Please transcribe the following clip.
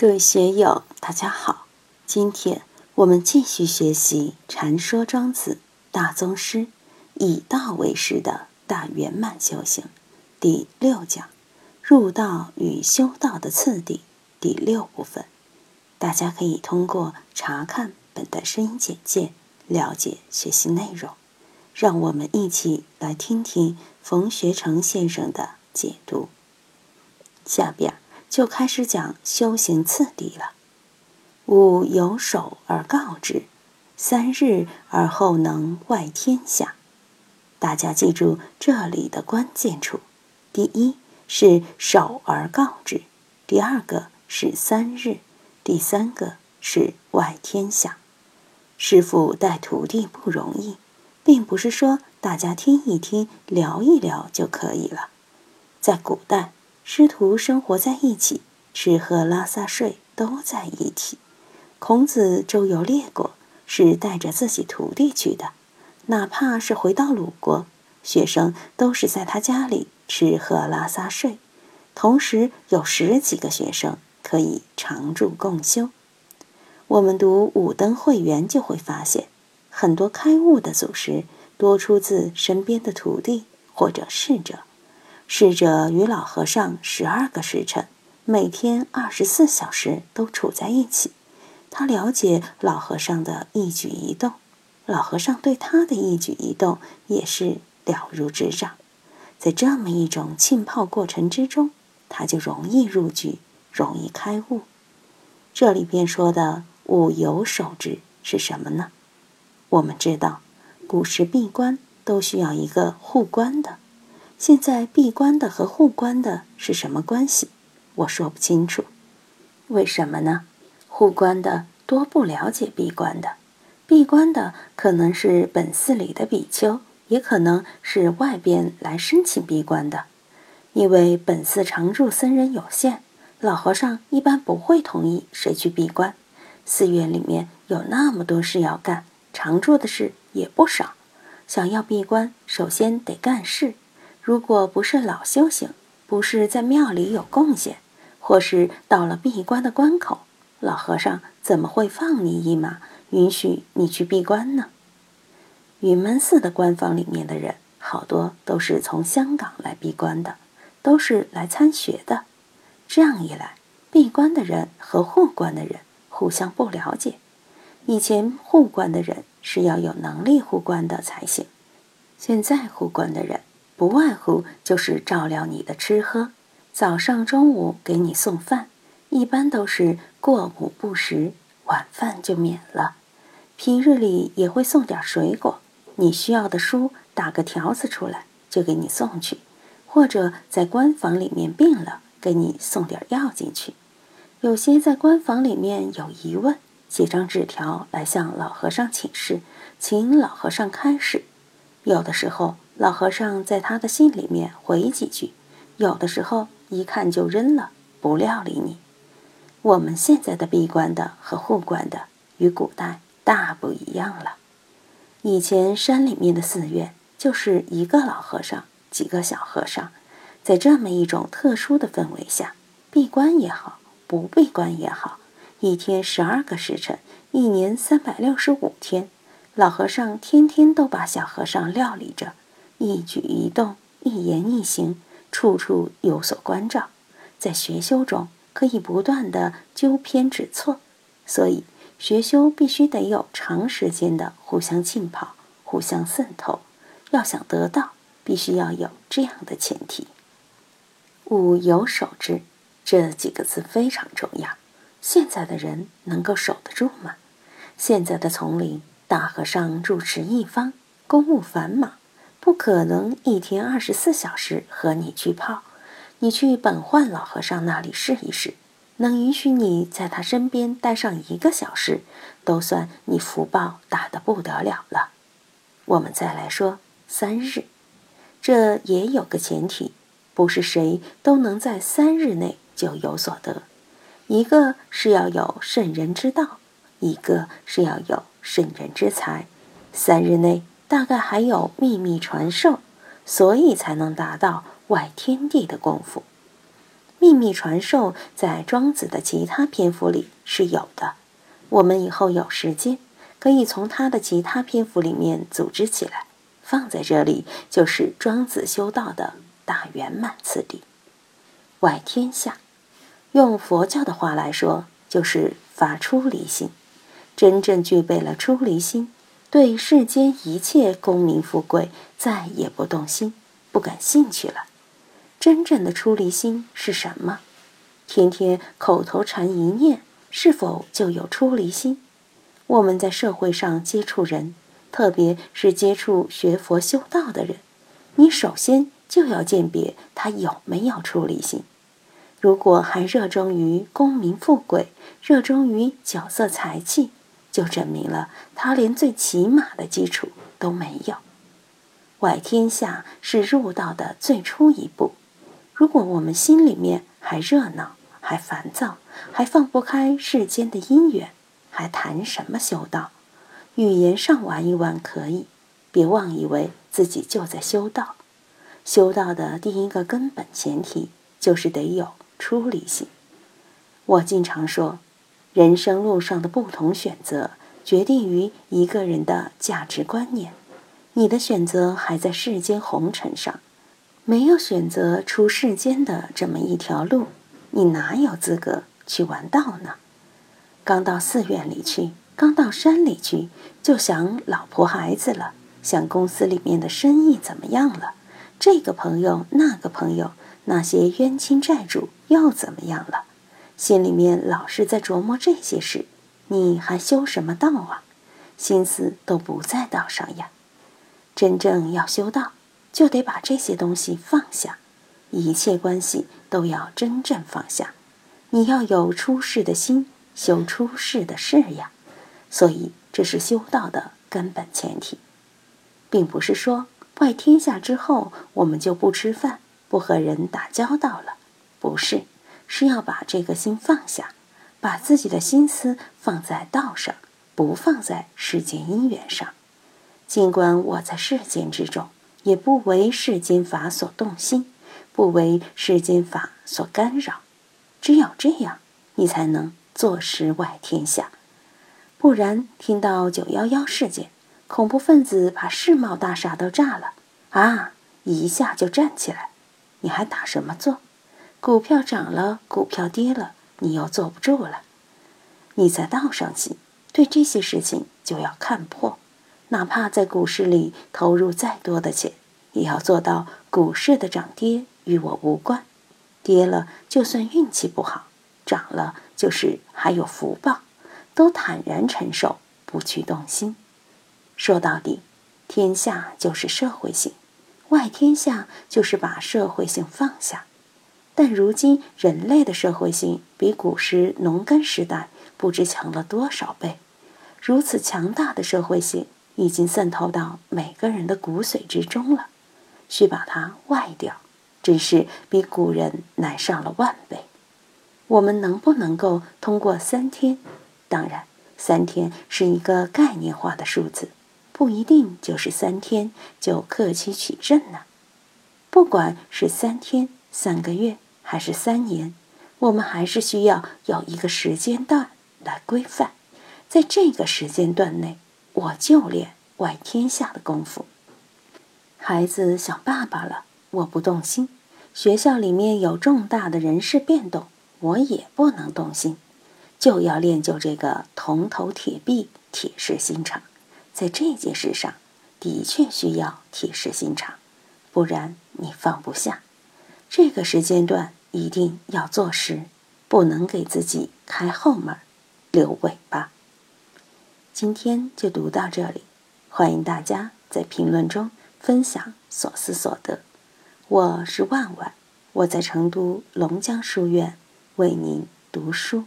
各位学友，大家好！今天我们继续学习《禅说庄子大宗师以道为师的大圆满修行》第六讲“入道与修道的次第”第六部分。大家可以通过查看本的声音简介了解学习内容。让我们一起来听听冯学成先生的解读。下边儿。就开始讲修行次第了。吾有守而告之，三日而后能外天下。大家记住这里的关键处：第一是守而告之，第二个是三日，第三个是外天下。师傅带徒弟不容易，并不是说大家听一听、聊一聊就可以了。在古代。师徒生活在一起，吃喝拉撒睡都在一起。孔子周游列国，是带着自己徒弟去的，哪怕是回到鲁国，学生都是在他家里吃喝拉撒睡，同时有十几个学生可以常住共修。我们读《五灯会元》就会发现，很多开悟的祖师多出自身边的徒弟或者侍者。侍者与老和尚十二个时辰，每天二十四小时都处在一起。他了解老和尚的一举一动，老和尚对他的一举一动也是了如指掌。在这么一种浸泡过程之中，他就容易入局，容易开悟。这里边说的“五有守之”是什么呢？我们知道，古时闭关都需要一个护关的。现在闭关的和护关的是什么关系？我说不清楚。为什么呢？护关的多不了解闭关的，闭关的可能是本寺里的比丘，也可能是外边来申请闭关的。因为本寺常住僧人有限，老和尚一般不会同意谁去闭关。寺院里面有那么多事要干，常住的事也不少。想要闭关，首先得干事。如果不是老修行，不是在庙里有贡献，或是到了闭关的关口，老和尚怎么会放你一马，允许你去闭关呢？云门寺的官方里面的人，好多都是从香港来闭关的，都是来参学的。这样一来，闭关的人和护关的人互相不了解。以前护关的人是要有能力护关的才行，现在护关的人。不外乎就是照料你的吃喝，早上、中午给你送饭，一般都是过午不食，晚饭就免了。平日里也会送点水果，你需要的书打个条子出来就给你送去，或者在官房里面病了，给你送点药进去。有些在官房里面有疑问，写张纸条来向老和尚请示，请老和尚开示。有的时候。老和尚在他的信里面回几句，有的时候一看就扔了，不料理你。我们现在的闭关的和护关的与古代大不一样了。以前山里面的寺院就是一个老和尚，几个小和尚，在这么一种特殊的氛围下，闭关也好，不闭关也好，一天十二个时辰，一年三百六十五天，老和尚天天都把小和尚料理着。一举一动，一言一行，处处有所关照，在学修中可以不断的纠偏指错，所以学修必须得有长时间的互相浸泡、互相渗透。要想得到，必须要有这样的前提。物有守之这几个字非常重要。现在的人能够守得住吗？现在的丛林，大和尚住持一方，公务繁忙。不可能一天二十四小时和你去泡，你去本焕老和尚那里试一试，能允许你在他身边待上一个小时，都算你福报大的不得了了。我们再来说三日，这也有个前提，不是谁都能在三日内就有所得，一个是要有圣人之道，一个是要有圣人之才，三日内。大概还有秘密传授，所以才能达到外天地的功夫。秘密传授在庄子的其他篇幅里是有的。我们以后有时间，可以从他的其他篇幅里面组织起来，放在这里，就是庄子修道的大圆满次第。外天下，用佛教的话来说，就是发出离心，真正具备了出离心，对世间一切功名富贵再也不动心，不感兴趣了。真正的出离心是什么？天天口头禅一念。是否就有出离心？我们在社会上接触人，特别是接触学佛修道的人，你首先就要鉴别他有没有出离心。如果还热衷于功名富贵，热衷于酒色财气，就证明了他连最起码的基础都没有。外天下是入道的最初一步。如果我们心里面还热闹，还烦躁，还放不开世间的因缘，还谈什么修道？语言上玩一玩可以，别妄以为自己就在修道。修道的第一个根本前提就是得有出离心。我经常说，人生路上的不同选择，决定于一个人的价值观念。你的选择还在世间红尘上，没有选择出世间的这么一条路。你哪有资格去玩道呢？刚到寺院里去，刚到山里去，就想老婆孩子了，想公司里面的生意怎么样了？这个朋友那个朋友，那些冤亲债主又怎么样了？心里面老是在琢磨这些事，你还修什么道啊？心思都不在道上呀。真正要修道，就得把这些东西放下。一切关系都要真正放下，你要有出世的心，修出世的事呀。所以这是修道的根本前提，并不是说拜天下之后我们就不吃饭、不和人打交道了，不是，是要把这个心放下，把自己的心思放在道上，不放在世间因缘上。尽管我在世间之中，也不为世间法所动心。不为世间法所干扰，只有这样，你才能坐实外天下。不然，听到九幺幺事件，恐怖分子把世贸大厦都炸了，啊，一下就站起来，你还打什么坐？股票涨了，股票跌了，你又坐不住了。你在道上行，对这些事情就要看破，哪怕在股市里投入再多的钱，也要做到股市的涨跌。与我无关，跌了就算运气不好，涨了就是还有福报，都坦然承受，不去动心。说到底，天下就是社会性，外天下就是把社会性放下。但如今人类的社会性比古时农耕时代不知强了多少倍，如此强大的社会性已经渗透到每个人的骨髓之中了，需把它外掉。真是比古人难上了万倍。我们能不能够通过三天？当然，三天是一个概念化的数字，不一定就是三天就克期取证呢。不管是三天、三个月还是三年，我们还是需要有一个时间段来规范。在这个时间段内，我就练外天下的功夫。孩子想爸爸了，我不动心。学校里面有重大的人事变动，我也不能动心，就要练就这个铜头铁臂、铁石心肠。在这件事上，的确需要铁石心肠，不然你放不下。这个时间段一定要做事，不能给自己开后门、留尾巴。今天就读到这里，欢迎大家在评论中分享所思所得。我是万万，我在成都龙江书院为您读书。